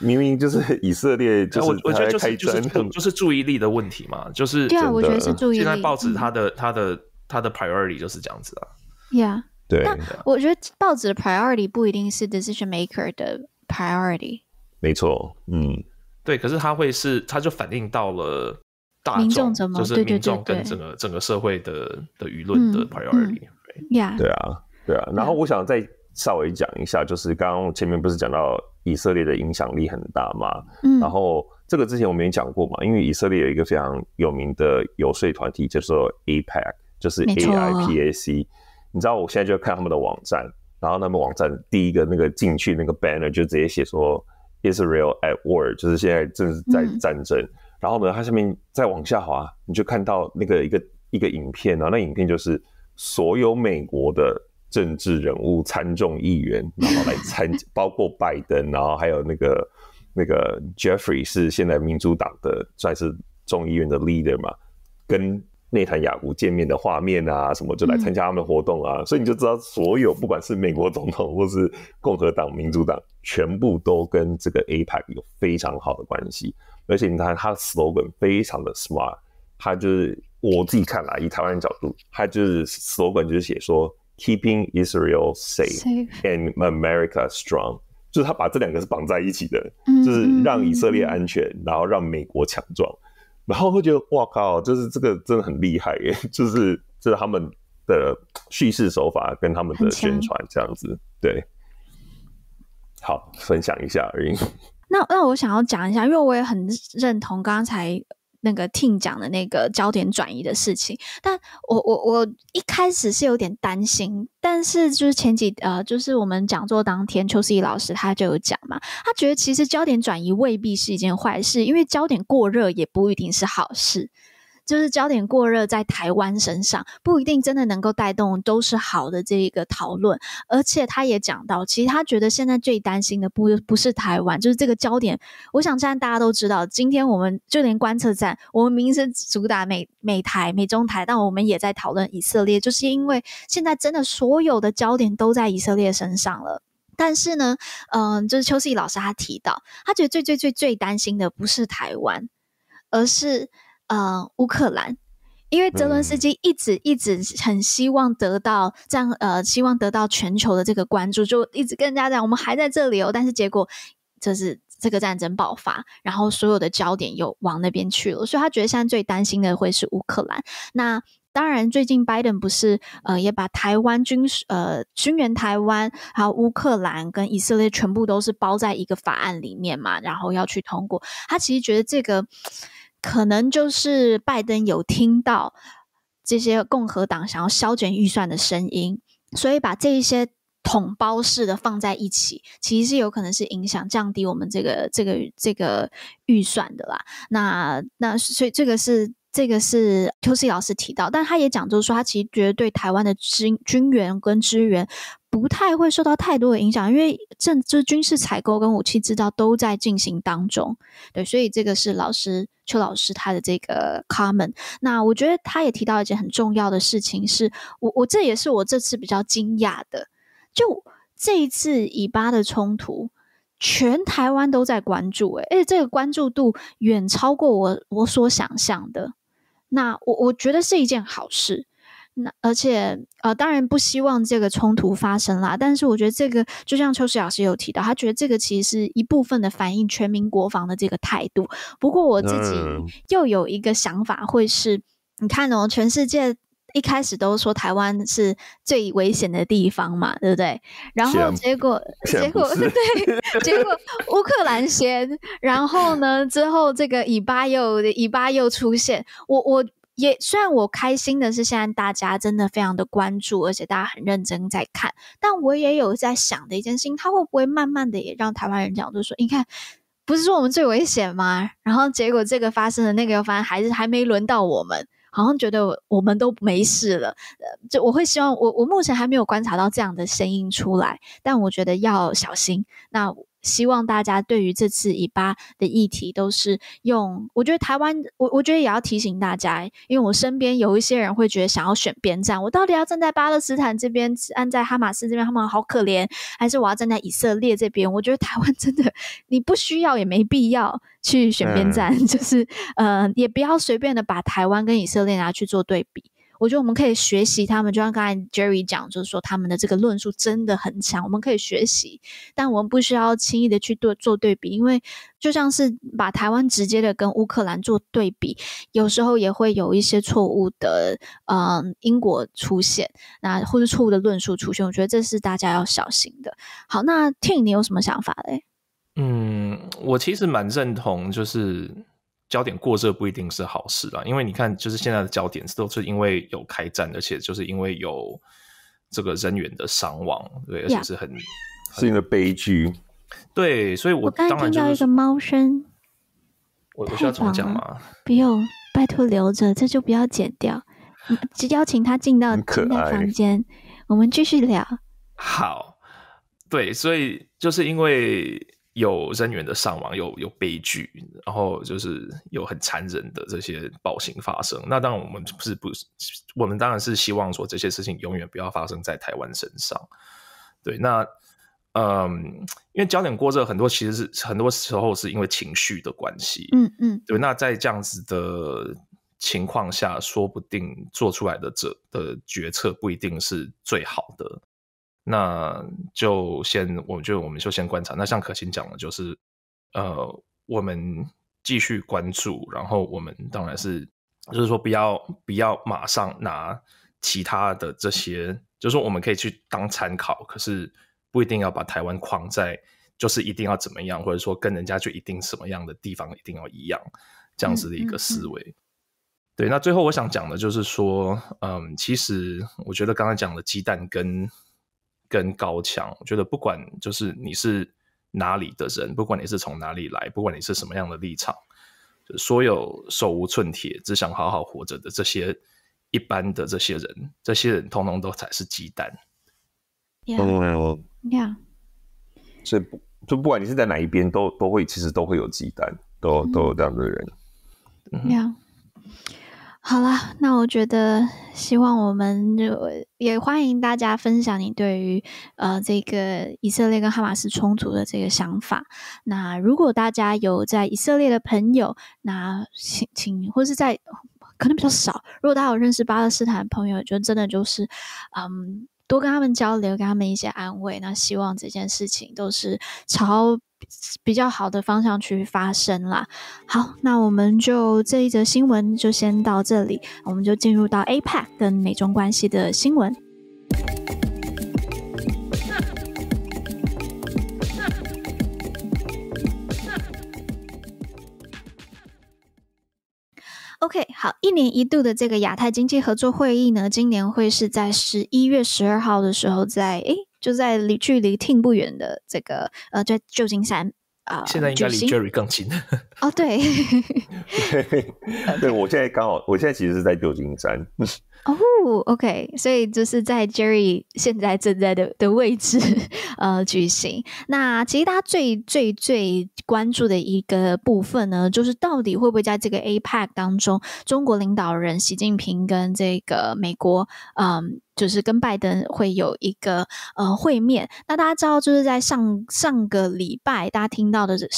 明明就是以色列，就是我我觉得就是就是 就是注意力的问题嘛，就是对啊，我觉得是注意力。现在报纸它的它的它的 priority 就是这样子啊。Yeah，对。那我觉得报纸的 priority 不一定是 decision maker 的 priority。没错，嗯。对，可是它会是，它就反映到了大众，就是民众跟整个整个社会的的舆论的 priority。嗯嗯、yeah. 对啊，对啊。然后我想再稍微讲一下，就是刚刚前面不是讲到以色列的影响力很大吗？嗯，然后这个之前我们也讲过嘛，因为以色列有一个非常有名的游说团体，叫做 AIPAC，就是 AIPAC。你知道我现在就看他们的网站，然后他们网站第一个那个进去那个 banner 就直接写说 Israel at war，就是现在正是在战争。嗯、然后呢，它下面再往下滑，你就看到那个一个一个影片，然后那影片就是所有美国的政治人物、参众议员，然后来参，包括拜登，然后还有那个那个 Jeffrey 是现在民主党的算是众议院的 leader 嘛，跟。内塔尼亚胡见面的画面啊，什么就来参加他们的活动啊，嗯、所以你就知道，所有不管是美国总统或是共和党、民主党，全部都跟这个 AIPAC 有非常好的关系。而且你看他的 slogan 非常的 smart，他就是我自己看来，以台湾人角度，他就是 slogan 就是写说 Keeping Israel safe, safe and America strong，就是他把这两个是绑在一起的，嗯、就是让以色列安全，嗯、然后让美国强壮。然后会觉得哇靠，就是这个真的很厉害耶！就是这是他们的叙事手法跟他们的宣传这样子，对。好，分享一下而已。那那我想要讲一下，因为我也很认同刚才。那个听讲的那个焦点转移的事情，但我我我一开始是有点担心，但是就是前几呃，就是我们讲座当天，邱思怡老师他就有讲嘛，他觉得其实焦点转移未必是一件坏事，因为焦点过热也不一定是好事。就是焦点过热在台湾身上，不一定真的能够带动都是好的这一个讨论。而且他也讲到，其实他觉得现在最担心的不不是台湾，就是这个焦点。我想现在大家都知道，今天我们就连观测站，我们明明是主打美美台、美中台，但我们也在讨论以色列，就是因为现在真的所有的焦点都在以色列身上了。但是呢，嗯、就是邱思怡老师他提到，他觉得最最最最担心的不是台湾，而是。呃，乌克兰，因为泽伦斯基一直一直很希望得到这样呃，希望得到全球的这个关注，就一直跟大家讲，我们还在这里哦。但是结果就是这个战争爆发，然后所有的焦点又往那边去了，所以他觉得现在最担心的会是乌克兰。那当然，最近拜登不是呃也把台湾军呃军援台湾，还有乌克兰跟以色列全部都是包在一个法案里面嘛，然后要去通过。他其实觉得这个。可能就是拜登有听到这些共和党想要削减预算的声音，所以把这一些统包式的放在一起，其实是有可能是影响降低我们这个这个这个预算的啦。那那所以这个是。这个是邱思老师提到，但他也讲，就是说他其实觉得对台湾的军军援跟支援不太会受到太多的影响，因为政治军事采购跟武器制造都在进行当中。对，所以这个是老师邱老师他的这个 comment。那我觉得他也提到一件很重要的事情是，是我我这也是我这次比较惊讶的，就这一次以巴的冲突。全台湾都在关注，诶，而且这个关注度远超过我我所想象的。那我我觉得是一件好事，那而且呃，当然不希望这个冲突发生啦。但是我觉得这个就像邱石老师有提到，他觉得这个其实是一部分的反映全民国防的这个态度。不过我自己又有一个想法，会是、嗯、你看哦，全世界一开始都说台湾是最危险的地方嘛，对不对？然后结果结果 对，结果乌克兰先，然后呢之后这个以巴又以巴又出现，我我也虽然我开心的是现在大家真的非常的关注，而且大家很认真在看，但我也有在想的一件事情，他会不会慢慢的也让台湾人讲，就是说，你看不是说我们最危险吗？然后结果这个发生的那个又发生，还是还没轮到我们。好像觉得我们都没事了，呃，就我会希望我我目前还没有观察到这样的声音出来，但我觉得要小心。那。希望大家对于这次以巴的议题都是用，我觉得台湾，我我觉得也要提醒大家，因为我身边有一些人会觉得想要选边站，我到底要站在巴勒斯坦这边，站在哈马斯这边，他们好可怜，还是我要站在以色列这边？我觉得台湾真的，你不需要也没必要去选边站，嗯、就是呃，也不要随便的把台湾跟以色列拿去做对比。我觉得我们可以学习他们，就像刚才 Jerry 讲，就是说他们的这个论述真的很强，我们可以学习，但我们不需要轻易的去做做对比，因为就像是把台湾直接的跟乌克兰做对比，有时候也会有一些错误的嗯因果出现，那或者错误的论述出现，我觉得这是大家要小心的。好，那 Ting 你有什么想法嘞？嗯，我其实蛮认同，就是焦点过热不一定是好事啦，因为你看，就是现在的焦点都是因为有开战，而且就是因为有这个人员的伤亡，对，而且是很.是因为悲剧，对，所以我当然听到一个猫声，我我需要怎么讲吗？不用，拜托留着，这就不要剪掉，只邀请他进到进到房间，我们继续聊。好，对，所以就是因为。有人员的伤亡，有有悲剧，然后就是有很残忍的这些暴行发生。那当然，我们不是不是，我们当然是希望说这些事情永远不要发生在台湾身上。对，那嗯，因为焦点过热，很多其实是很多时候是因为情绪的关系。嗯嗯，对。那在这样子的情况下，说不定做出来的这的决策不一定是最好的。那就先，我觉得我们就先观察。那像可心讲的，就是呃，我们继续关注，然后我们当然是，就是说不要不要马上拿其他的这些，就是说我们可以去当参考，可是不一定要把台湾框在，就是一定要怎么样，或者说跟人家就一定什么样的地方一定要一样这样子的一个思维。嗯嗯嗯对，那最后我想讲的就是说，嗯，其实我觉得刚才讲的鸡蛋跟。跟高墙，我觉得不管就是你是哪里的人，不管你是从哪里来，不管你是什么样的立场，就所有手无寸铁、只想好好活着的这些一般的这些人，这些人通通都才是鸡蛋。Yeah. Yeah. 所以不就不管你是在哪一边，都都会其实都会有鸡蛋，都都有这样的人。Yeah. 好了，那我觉得，希望我们就也欢迎大家分享你对于呃这个以色列跟哈马斯冲突的这个想法。那如果大家有在以色列的朋友，那请请或是在可能比较少，如果大家有认识巴勒斯坦朋友，就真的就是嗯。多跟他们交流，给他们一些安慰。那希望这件事情都是朝比较好的方向去发生啦。好，那我们就这一则新闻就先到这里，我们就进入到 APEC 跟美中关系的新闻。OK，好，一年一度的这个亚太经济合作会议呢，今年会是在十一月十二号的时候在，在诶就在离距离 Ting 不远的这个呃，在旧金山啊，呃、现在应该离 Jerry 更近 哦，对，对，我现在刚好，我现在其实是在旧金山。哦、，OK，所以就是在 Jerry 现在正在的的位置，呃，举行。那其实大家最最最关注的一个部分呢，就是到底会不会在这个 APEC 当中，中国领导人习近平跟这个美国，嗯。就是跟拜登会有一个呃会面，那大家知道就是在上上个礼拜，大家听到的是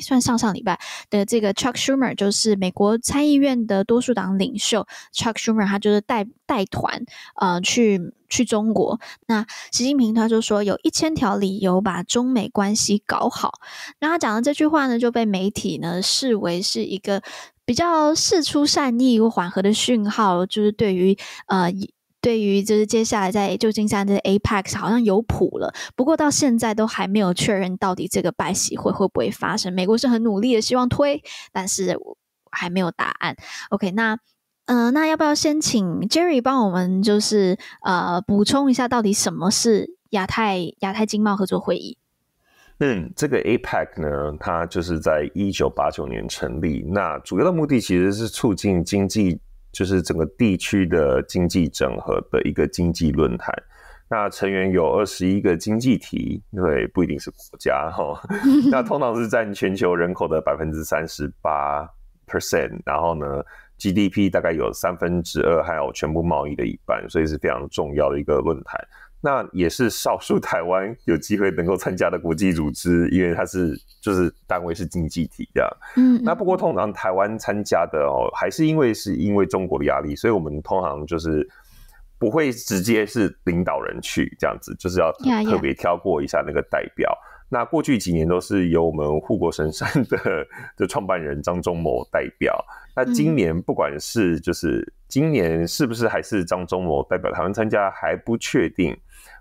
算上上礼拜的这个 Chuck Schumer，就是美国参议院的多数党领袖 Chuck Schumer，他就是带带团呃去去中国。那习近平他就说有一千条理由把中美关系搞好，那他讲的这句话呢，就被媒体呢视为是一个比较事出善意或缓和的讯号，就是对于呃。对于就是接下来在旧金山的 APEC 好像有谱了，不过到现在都还没有确认到底这个拜习会会不会发生。美国是很努力的希望推，但是还没有答案。OK，那呃，那要不要先请 Jerry 帮我们就是呃补充一下，到底什么是亚太亚太经贸合作会议？嗯，这个 APEC 呢，它就是在一九八九年成立，那主要的目的其实是促进经济。就是整个地区的经济整合的一个经济论坛，那成员有二十一个经济体，对，不一定是国家哈。那通常是占全球人口的百分之三十八 percent，然后呢，GDP 大概有三分之二，还有全部贸易的一半，所以是非常重要的一个论坛。那也是少数台湾有机会能够参加的国际组织，因为它是就是单位是经济体这样。嗯，那不过通常台湾参加的哦，还是因为是因为中国的压力，所以我们通常就是不会直接是领导人去这样子，就是要特别挑过一下那个代表。Yeah, yeah. 那过去几年都是由我们护国神山的的创办人张忠谋代表。那今年不管是就是今年是不是还是张忠谋代表台湾参加还不确定。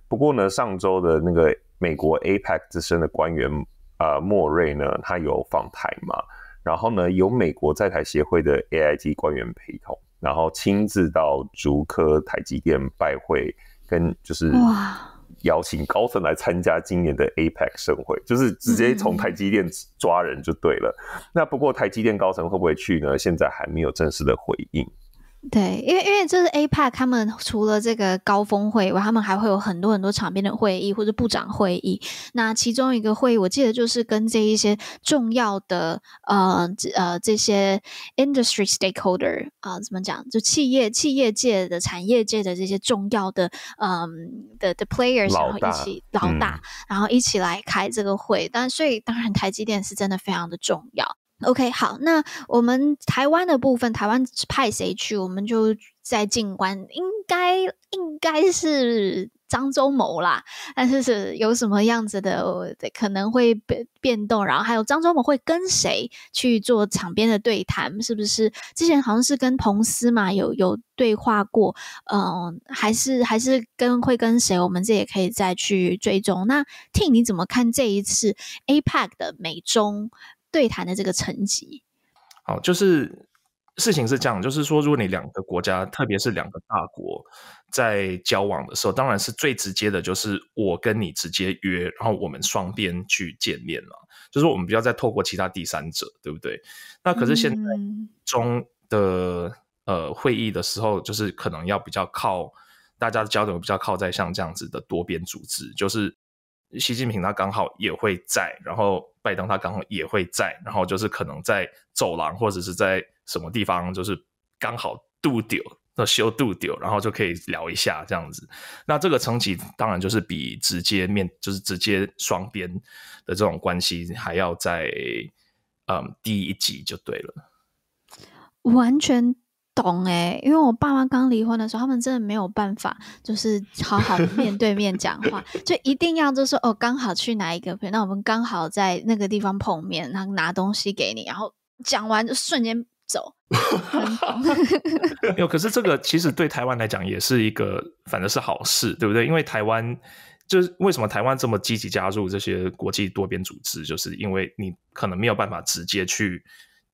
不过呢，上周的那个美国 APEC 资深的官员啊、呃、莫瑞呢，他有访台嘛，然后呢有美国在台协会的 AIG 官员陪同，然后亲自到竹科台积电拜会，跟就是哇。邀请高层来参加今年的 APEC 盛会，就是直接从台积电抓人就对了。嗯、那不过台积电高层会不会去呢？现在还没有正式的回应。对，因为因为这是 APEC，他们除了这个高峰会以外，他们还会有很多很多场边的会议或者部长会议。那其中一个会议，我记得就是跟这一些重要的呃呃这些 industry stakeholder 啊、呃，怎么讲？就企业企业界的产业界的这些重要的嗯的的 players，然后一起老大，嗯、然后一起来开这个会。但所以当然，台积电是真的非常的重要。OK，好，那我们台湾的部分，台湾派谁去，我们就在静观，应该应该是张忠谋啦，但是是有什么样子的可能会变变动，然后还有张忠谋会跟谁去做场边的对谈，是不是？之前好像是跟彭斯嘛，有有对话过，嗯、呃，还是还是跟会跟谁？我们这也可以再去追踪。那 T，你怎么看这一次 APEC 的美中？对谈的这个层级，好，就是事情是这样，就是说，如果你两个国家，特别是两个大国在交往的时候，当然是最直接的，就是我跟你直接约，然后我们双边去见面了，就是我们不要再透过其他第三者，对不对？那可是现在中的、嗯、呃会议的时候，就是可能要比较靠大家的交流，比较靠在像这样子的多边组织，就是。习近平他刚好也会在，然后拜登他刚好也会在，然后就是可能在走廊或者是在什么地方，就是刚好度丢，那修度丢，然后就可以聊一下这样子。那这个层级当然就是比直接面，就是直接双边的这种关系还要再嗯低一级就对了，完全。懂诶，因为我爸妈刚离婚的时候，他们真的没有办法，就是好好面对面讲话，就一定要就是哦，刚好去哪一个，那我们刚好在那个地方碰面，然后拿东西给你，然后讲完就瞬间走。没有，可是这个其实对台湾来讲也是一个，反正是好事，对不对？因为台湾就是为什么台湾这么积极加入这些国际多边组织，就是因为你可能没有办法直接去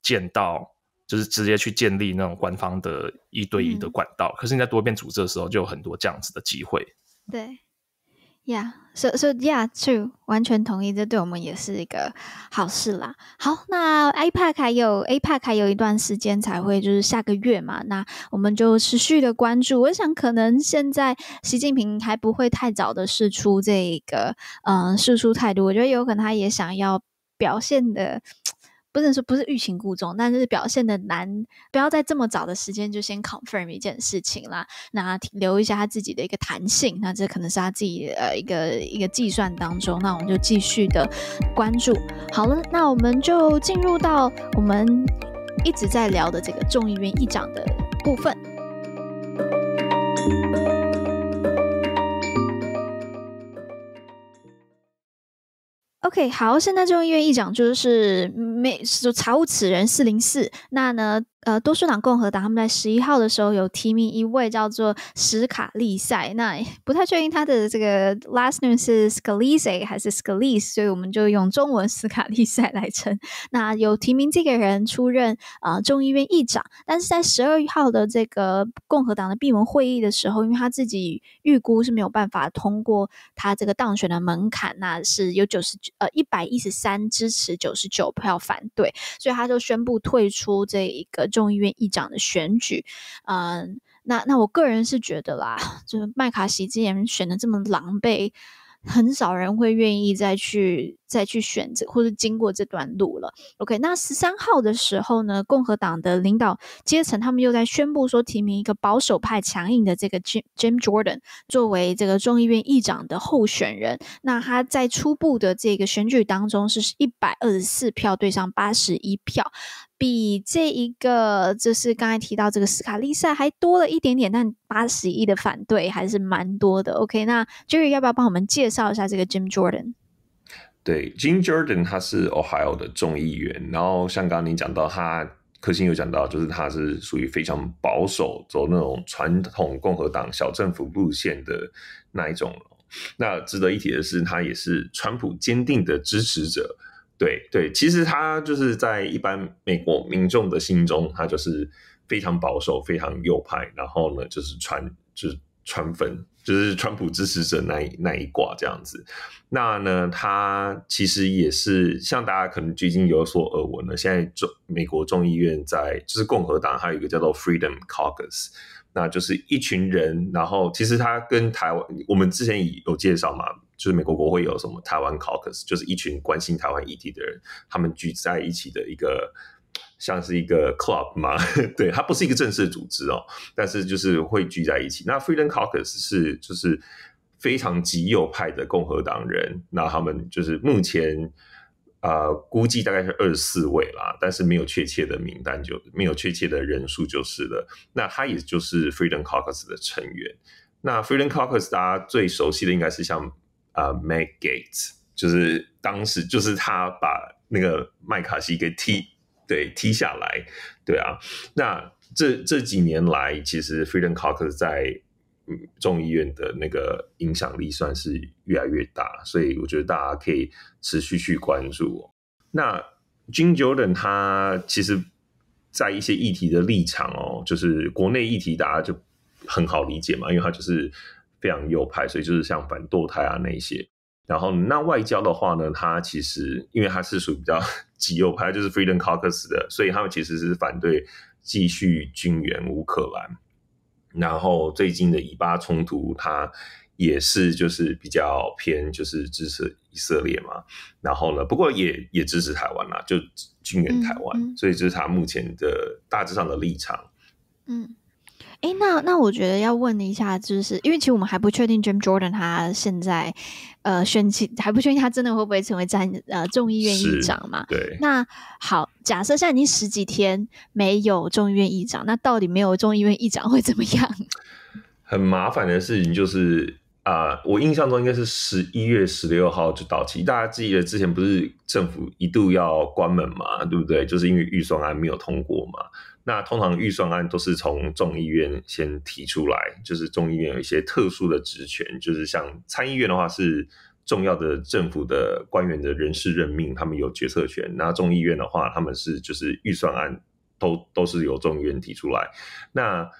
见到。就是直接去建立那种官方的一对一的管道，嗯、可是你在多边组织的时候，就有很多这样子的机会。对，Yeah，so so yeah，true，完全同意，这对我们也是一个好事啦。好，那 APEC 还有 APEC 还有一段时间才会，就是下个月嘛，那我们就持续的关注。我想可能现在习近平还不会太早的试出这个，嗯，试出态度。我觉得有可能他也想要表现的。不能说不是欲擒故纵，但是表现的难，不要在这么早的时间就先 confirm 一件事情啦，那留一下他自己的一个弹性，那这可能是他自己呃一个一个计算当中，那我们就继续的关注。好了，那我们就进入到我们一直在聊的这个众议院议长的部分。OK，好，现在众议院一长就是没就财务此人四零四，那呢？呃，多数党共和党他们在十一号的时候有提名一位叫做史卡利塞，那不太确定他的这个 last name 是 Scalise 还是 Scalise，所以我们就用中文 史卡利塞来称。那有提名这个人出任啊、呃、众议院议长，但是在十二号的这个共和党的闭门会议的时候，因为他自己预估是没有办法通过他这个当选的门槛，那是有九十九呃一百一十三支持九十九票反对，所以他就宣布退出这一个。众议院议长的选举，嗯，那那我个人是觉得啦，就是麦卡锡之前选的这么狼狈，很少人会愿意再去再去选择或者经过这段路了。OK，那十三号的时候呢，共和党的领导阶层他们又在宣布说提名一个保守派强硬的这个 Jim Jim Jordan 作为这个众议院议长的候选人。那他在初步的这个选举当中是一百二十四票对上八十一票，比这一个就是刚才提到这个斯卡利萨还多了一点点，但八十一的反对还是蛮多的。OK，那 Jerry 要不要帮我们介绍一下这个 Jim Jordan？对，Jim Jordan 他是 Ohio 的众议员，然后像刚刚您讲到，他可心有讲到，就是他是属于非常保守，走那种传统共和党小政府路线的那一种。那值得一提的是，他也是川普坚定的支持者。对对，其实他就是在一般美国民众的心中，他就是非常保守、非常右派，然后呢，就是川就是川粉。就是川普支持者那一那一挂这样子，那呢，他其实也是像大家可能最近有所耳闻了。现在中美国众议院在就是共和党还有一个叫做 Freedom Caucus，那就是一群人，然后其实他跟台湾我们之前有介绍嘛，就是美国国会有什么台湾 Caucus，就是一群关心台湾议题的人，他们聚在一起的一个。像是一个 club 嘛，对，它不是一个正式的组织哦，但是就是会聚在一起。那 Freedom Caucus 是就是非常极右派的共和党人，那他们就是目前呃估计大概是二十四位啦，但是没有确切的名单就，就没有确切的人数就是了。那他也就是 Freedom Caucus 的成员。那 Freedom Caucus 大家最熟悉的应该是像啊、呃、Matt Gates，就是当时就是他把那个麦卡锡给踢。对，踢下来，对啊，那这这几年来，其实 Freedom Caucus 在众议院的那个影响力算是越来越大，所以我觉得大家可以持续去关注。那 Jim Jordan 他其实，在一些议题的立场哦，就是国内议题大家就很好理解嘛，因为他就是非常右派，所以就是像反堕胎啊那些。然后那外交的话呢，他其实因为他是属于比较极右派，就是 Freedom Caucus 的，所以他们其实是反对继续军援乌克兰。然后最近的以巴冲突，他也是就是比较偏就是支持以色列嘛。然后呢，不过也也支持台湾啦，就军援台湾。嗯嗯。所以这是他目前的大致上的立场。嗯。哎，那那我觉得要问一下，就是因为其实我们还不确定 Jim Jordan 他现在呃选起还不确定他真的会不会成为在呃众议院议长嘛？对。那好，假设现在已经十几天没有众议院议长，那到底没有众议院议长会怎么样？很麻烦的事情就是啊、呃，我印象中应该是十一月十六号就到期。大家记得之前不是政府一度要关门嘛？对不对？就是因为预算案没有通过嘛。那通常预算案都是从众议院先提出来，就是众议院有一些特殊的职权，就是像参议院的话是重要的政府的官员的人事任命，他们有决策权。那众议院的话，他们是就是预算案都都是由众议院提出来。那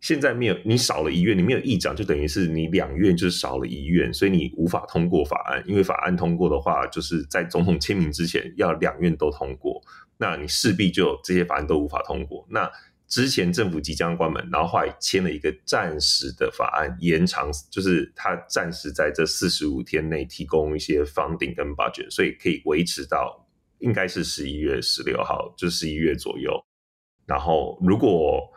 现在没有你少了一院，你没有议长，就等于是你两院就少了一院，所以你无法通过法案。因为法案通过的话，就是在总统签名之前要两院都通过。那你势必就这些法案都无法通过。那之前政府即将关门，然后后来签了一个暂时的法案，延长就是他暂时在这四十五天内提供一些 funding 跟 budget，所以可以维持到应该是十一月十六号，就十一月左右。然后如果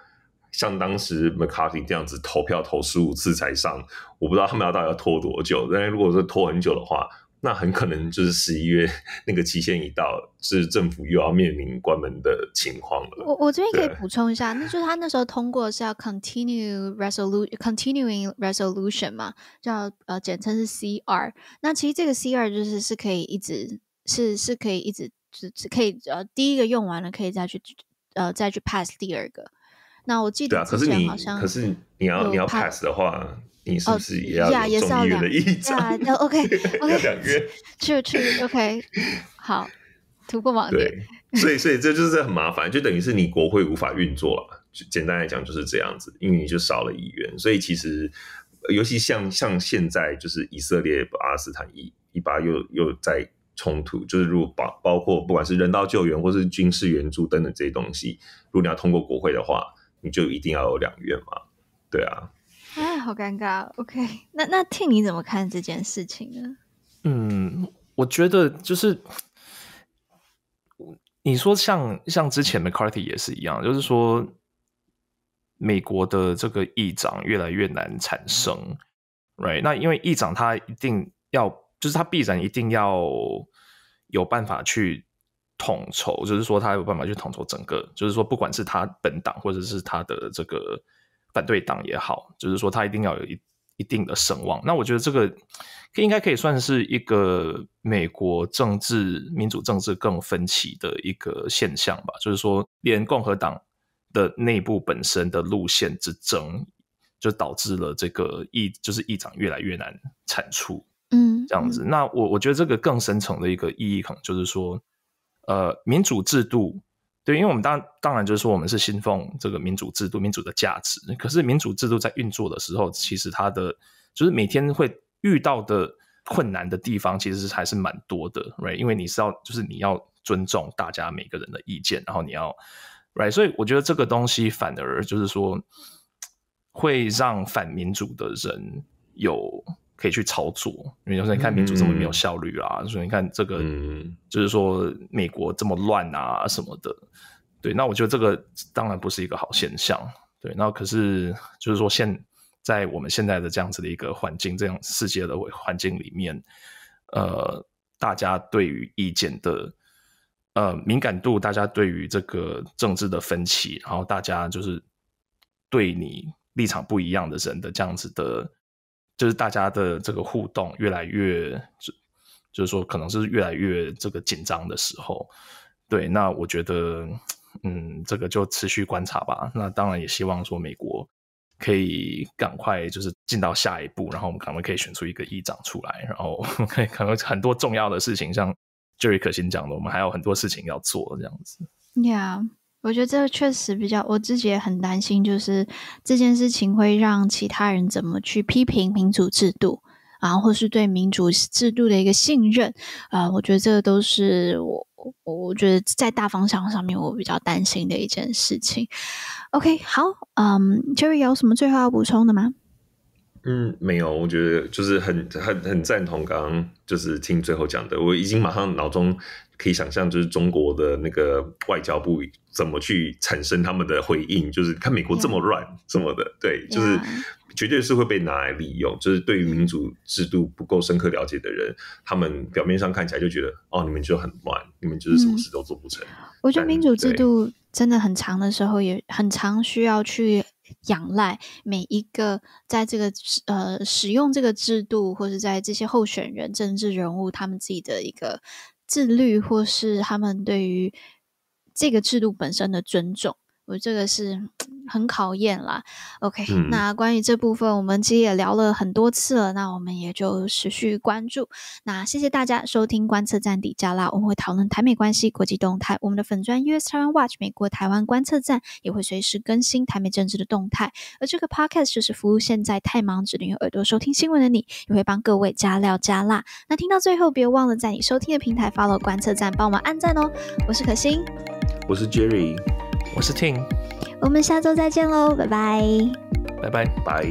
像当时 McCarthy 这样子投票投十五次才上，我不知道他们要到底要拖多久。但是如果说拖很久的话，那很可能就是十一月 那个期限一到，是政府又要面临关门的情况了。我我这边可以补充一下，那就是他那时候通过是要 continue resolution continuing resolution 嘛，叫呃简称是 CR。那其实这个 CR 就是是可以一直是是可以一直只只可以呃第一个用完了可以再去呃再去 pass 第二个。那我记得之前好像可是你可是你要你要 pass 的话。你是不是也要众议院的议长？哦、yeah, OK OK，两院 去去 OK，好，突破盲点。对，所以所以这就是很麻烦，就等于是你国会无法运作了。简单来讲就是这样子，因为你就少了议员，所以其实尤其像像现在就是以色列巴勒斯坦以以巴又又在冲突，就是如果包包括不管是人道救援或是军事援助等等这些东西，如果你要通过国会的话，你就一定要有两院嘛，对啊。哎，好尴尬。OK，那那听你怎么看这件事情呢？嗯，我觉得就是你说像像之前 McCarthy 也是一样，就是说美国的这个议长越来越难产生，right？那因为议长他一定要，就是他必然一定要有办法去统筹，就是说他有办法去统筹整个，就是说不管是他本党或者是他的这个反对党也好，就是说他一定要有一一定的声望。那我觉得这个。应该可以算是一个美国政治民主政治更分歧的一个现象吧，就是说，连共和党的内部本身的路线之争，就导致了这个议就是议长越来越难产出，嗯，这样子。那我我觉得这个更深层的一个意义，可能就是说，呃，民主制度，对，因为我们当当然就是说，我们是信奉这个民主制度、民主的价值。可是民主制度在运作的时候，其实它的就是每天会。遇到的困难的地方其实还是蛮多的，right？因为你是要，就是你要尊重大家每个人的意见，然后你要，right？所以我觉得这个东西反而就是说，会让反民主的人有可以去操作。因为有时候你看民主这么没有效率啊，所以你看这个，就是说美国这么乱啊什么的，对。那我觉得这个当然不是一个好现象，对。那可是就是说现在我们现在的这样子的一个环境，这样世界的环境里面，呃，大家对于意见的呃敏感度，大家对于这个政治的分歧，然后大家就是对你立场不一样的人的这样子的，就是大家的这个互动越来越，就就是说可能是越来越这个紧张的时候，对，那我觉得，嗯，这个就持续观察吧。那当然也希望说美国。可以赶快就是进到下一步，然后我们可能可以选出一个议长出来，然后可以可能很多重要的事情，像 Jerry 可欣讲的，我们还有很多事情要做，这样子。Yeah，我觉得这个确实比较，我自己也很担心，就是这件事情会让其他人怎么去批评民主制度，然后或是对民主制度的一个信任啊、我觉得这个都是我。我觉得在大方向上面，我比较担心的一件事情。OK，好，嗯，Jerry 有什么最后要补充的吗？嗯，没有，我觉得就是很很很赞同刚刚就是听最后讲的，我已经马上脑中可以想象，就是中国的那个外交部怎么去产生他们的回应，就是看美国这么乱什么的.对，就是。绝对是会被拿来利用，就是对于民主制度不够深刻了解的人，他们表面上看起来就觉得，哦，你们就很乱，你们就是什么事都做不成。嗯、我觉得民主制度真的很长的时候，也很长需要去仰赖每一个在这个呃使用这个制度，或是在这些候选人、政治人物他们自己的一个自律，或是他们对于这个制度本身的尊重。我这个是。很考验啦，OK，嗯，那关于这部分，我们其实也聊了很多次了，那我们也就持续关注。那谢谢大家收听观测站底加啦，我们会讨论台美关系、国际动态。我们的粉砖 US Taiwan Watch 美国台湾观测站也会随时更新台美政治的动态。而这个 Podcast 就是服务现在太忙只能用耳朵收听新闻的你，也会帮各位加料加辣。那听到最后，别忘了在你收听的平台 follow 观测站，帮我们按赞哦。我是可欣，我是 Jerry，我是 Ting。我们下周再见喽，拜拜，拜拜，拜。